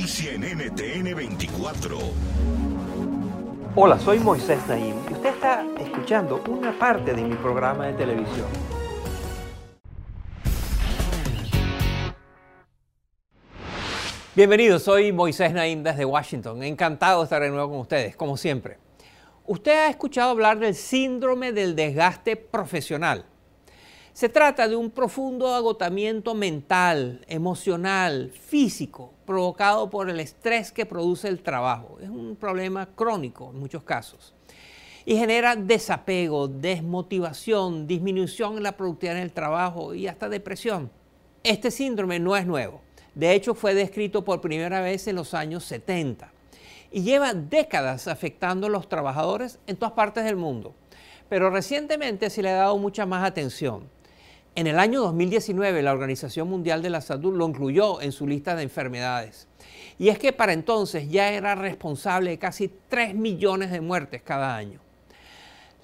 Noticia en NTN 24. Hola, soy Moisés Naim y usted está escuchando una parte de mi programa de televisión. Bienvenidos, soy Moisés Naim desde Washington. Encantado de estar de nuevo con ustedes, como siempre. Usted ha escuchado hablar del síndrome del desgaste profesional. Se trata de un profundo agotamiento mental, emocional, físico, provocado por el estrés que produce el trabajo. Es un problema crónico en muchos casos. Y genera desapego, desmotivación, disminución en la productividad en el trabajo y hasta depresión. Este síndrome no es nuevo. De hecho, fue descrito por primera vez en los años 70 y lleva décadas afectando a los trabajadores en todas partes del mundo. Pero recientemente se le ha dado mucha más atención. En el año 2019 la Organización Mundial de la Salud lo incluyó en su lista de enfermedades. Y es que para entonces ya era responsable de casi 3 millones de muertes cada año.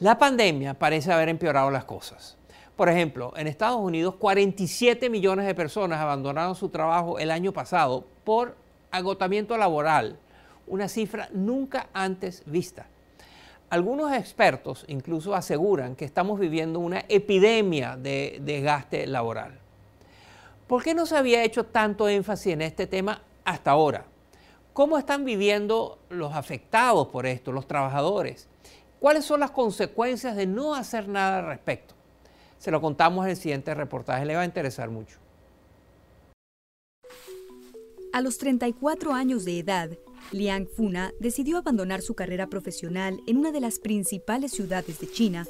La pandemia parece haber empeorado las cosas. Por ejemplo, en Estados Unidos 47 millones de personas abandonaron su trabajo el año pasado por agotamiento laboral, una cifra nunca antes vista. Algunos expertos incluso aseguran que estamos viviendo una epidemia de desgaste laboral. ¿Por qué no se había hecho tanto énfasis en este tema hasta ahora? ¿Cómo están viviendo los afectados por esto, los trabajadores? ¿Cuáles son las consecuencias de no hacer nada al respecto? Se lo contamos en el siguiente reportaje, le va a interesar mucho. A los 34 años de edad, Liang Funa decidió abandonar su carrera profesional en una de las principales ciudades de China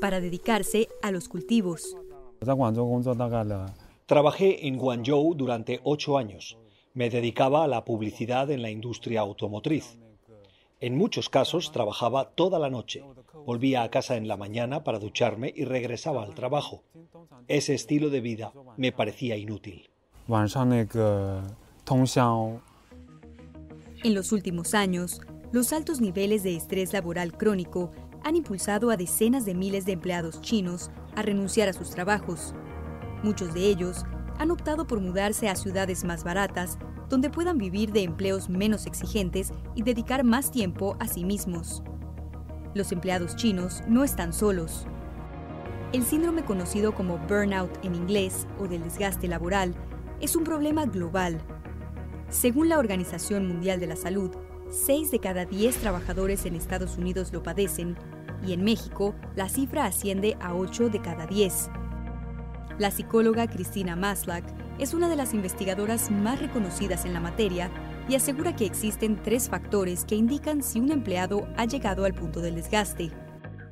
para dedicarse a los cultivos. Trabajé en Guangzhou durante ocho años. Me dedicaba a la publicidad en la industria automotriz. En muchos casos trabajaba toda la noche. Volvía a casa en la mañana para ducharme y regresaba al trabajo. Ese estilo de vida me parecía inútil. En los últimos años, los altos niveles de estrés laboral crónico han impulsado a decenas de miles de empleados chinos a renunciar a sus trabajos. Muchos de ellos han optado por mudarse a ciudades más baratas, donde puedan vivir de empleos menos exigentes y dedicar más tiempo a sí mismos. Los empleados chinos no están solos. El síndrome conocido como burnout en inglés o del desgaste laboral es un problema global según la Organización Mundial de la Salud, 6 de cada 10 trabajadores en Estados Unidos lo padecen y en México la cifra asciende a 8 de cada 10. La psicóloga Cristina Maslach es una de las investigadoras más reconocidas en la materia y asegura que existen tres factores que indican si un empleado ha llegado al punto del desgaste.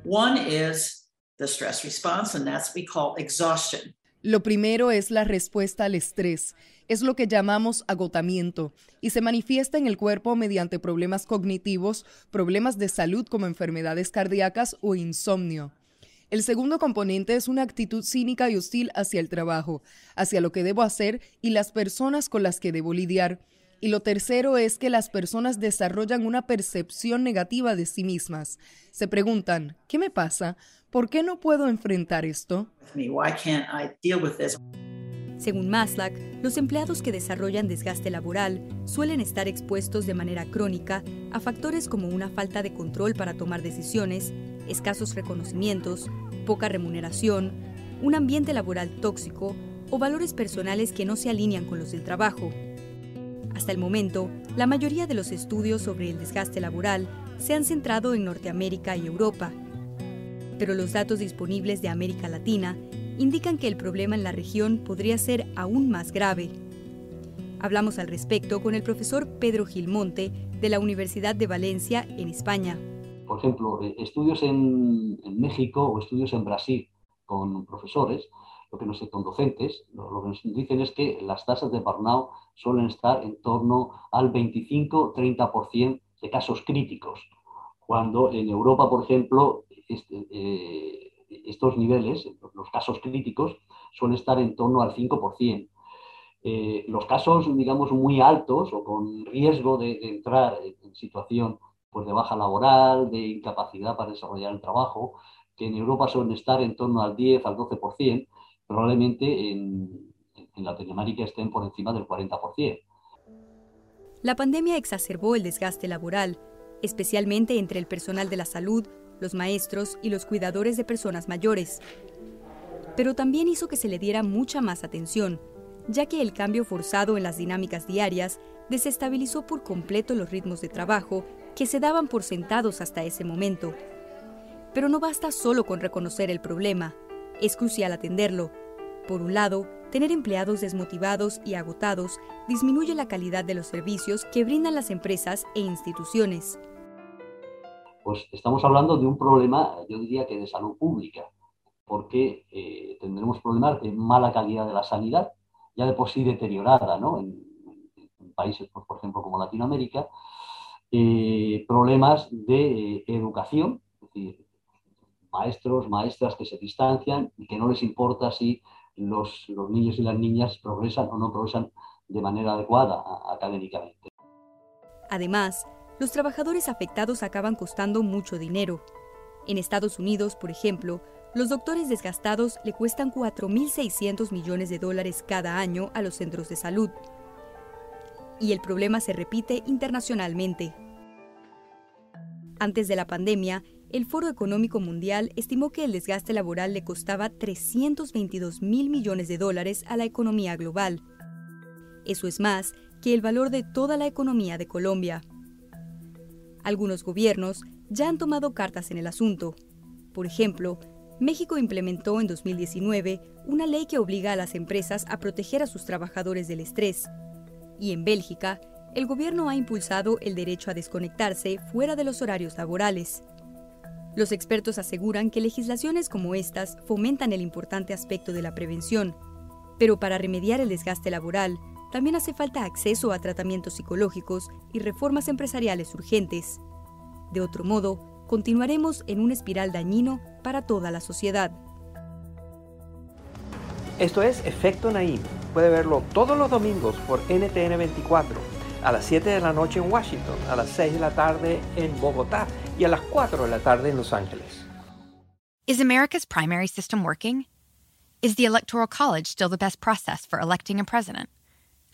One is the stress response, and that's we call exhaustion. Lo primero es la respuesta al estrés. Es lo que llamamos agotamiento y se manifiesta en el cuerpo mediante problemas cognitivos, problemas de salud como enfermedades cardíacas o insomnio. El segundo componente es una actitud cínica y hostil hacia el trabajo, hacia lo que debo hacer y las personas con las que debo lidiar. Y lo tercero es que las personas desarrollan una percepción negativa de sí mismas. Se preguntan, ¿qué me pasa? ¿Por qué no puedo enfrentar esto? Según Maslach, los empleados que desarrollan desgaste laboral suelen estar expuestos de manera crónica a factores como una falta de control para tomar decisiones, escasos reconocimientos, poca remuneración, un ambiente laboral tóxico, o valores personales que no se alinean con los del trabajo. Hasta el momento, la mayoría de los estudios sobre el desgaste laboral se han centrado en Norteamérica y Europa, pero los datos disponibles de América Latina indican que el problema en la región podría ser aún más grave. Hablamos al respecto con el profesor Pedro Gilmonte de la Universidad de Valencia en España. Por ejemplo, eh, estudios en, México o estudios en Brasil con profesores, lo que nos, con docentes, lo, que nos dicen es que las tasas de burnout suelen estar en torno al 25-30% de casos críticos, cuando en Europa, por ejemplo, este, eh, estos niveles, los casos críticos, suelen estar en torno al 5%. Eh, los casos, digamos, muy altos o con riesgo de, entrar en situación pues, de baja laboral, de incapacidad para desarrollar el trabajo, que en Europa suelen estar en torno al 10, al 12%, probablemente en, en Latinoamérica estén por encima del 40%. La pandemia exacerbó el desgaste laboral, especialmente entre el personal de la salud, los maestros y los cuidadores de personas mayores. Pero también hizo que se le diera mucha más atención, ya que el cambio forzado en las dinámicas diarias desestabilizó por completo los ritmos de trabajo que se daban por sentados hasta ese momento. Pero no basta solo con reconocer el problema, es crucial atenderlo. Por un lado, tener empleados desmotivados y agotados disminuye la calidad de los servicios que brindan las empresas e instituciones pues estamos hablando de un problema, yo diría que de salud pública, porque eh, tendremos problemas de mala calidad de la sanidad, ya de por sí deteriorada ¿no? en, países, pues, por ejemplo, como Latinoamérica, eh, problemas de eh, educación, es decir, maestros, maestras que se distancian y que no les importa si los, los niños y las niñas progresan o no progresan de manera adecuada académicamente. Además, los trabajadores afectados acaban costando mucho dinero. En Estados Unidos, por ejemplo, los doctores desgastados le cuestan 4.600 millones de dólares cada año a los centros de salud. Y el problema se repite internacionalmente. Antes de la pandemia, el Foro Económico Mundial estimó que el desgaste laboral le costaba 322 mil millones de dólares a la economía global. Eso es más que el valor de toda la economía de Colombia. Algunos gobiernos ya han tomado cartas en el asunto. Por ejemplo, México implementó en 2019 una ley que obliga a las empresas a proteger a sus trabajadores del estrés. Y en Bélgica, el gobierno ha impulsado el derecho a desconectarse fuera de los horarios laborales. Los expertos aseguran que legislaciones como estas fomentan el importante aspecto de la prevención, pero para remediar el desgaste laboral, también hace falta acceso a tratamientos psicológicos y reformas empresariales urgentes. De otro modo, continuaremos en un espiral dañino para toda la sociedad. Esto es Efecto Naim. Puede verlo todos los domingos por NTN 24, a las 7 de la noche en Washington, a las 6 de la tarde en Bogotá y a las 4 de la tarde en Los Ángeles. Is America's primary system working? Is the Electoral College still the best process for electing a president?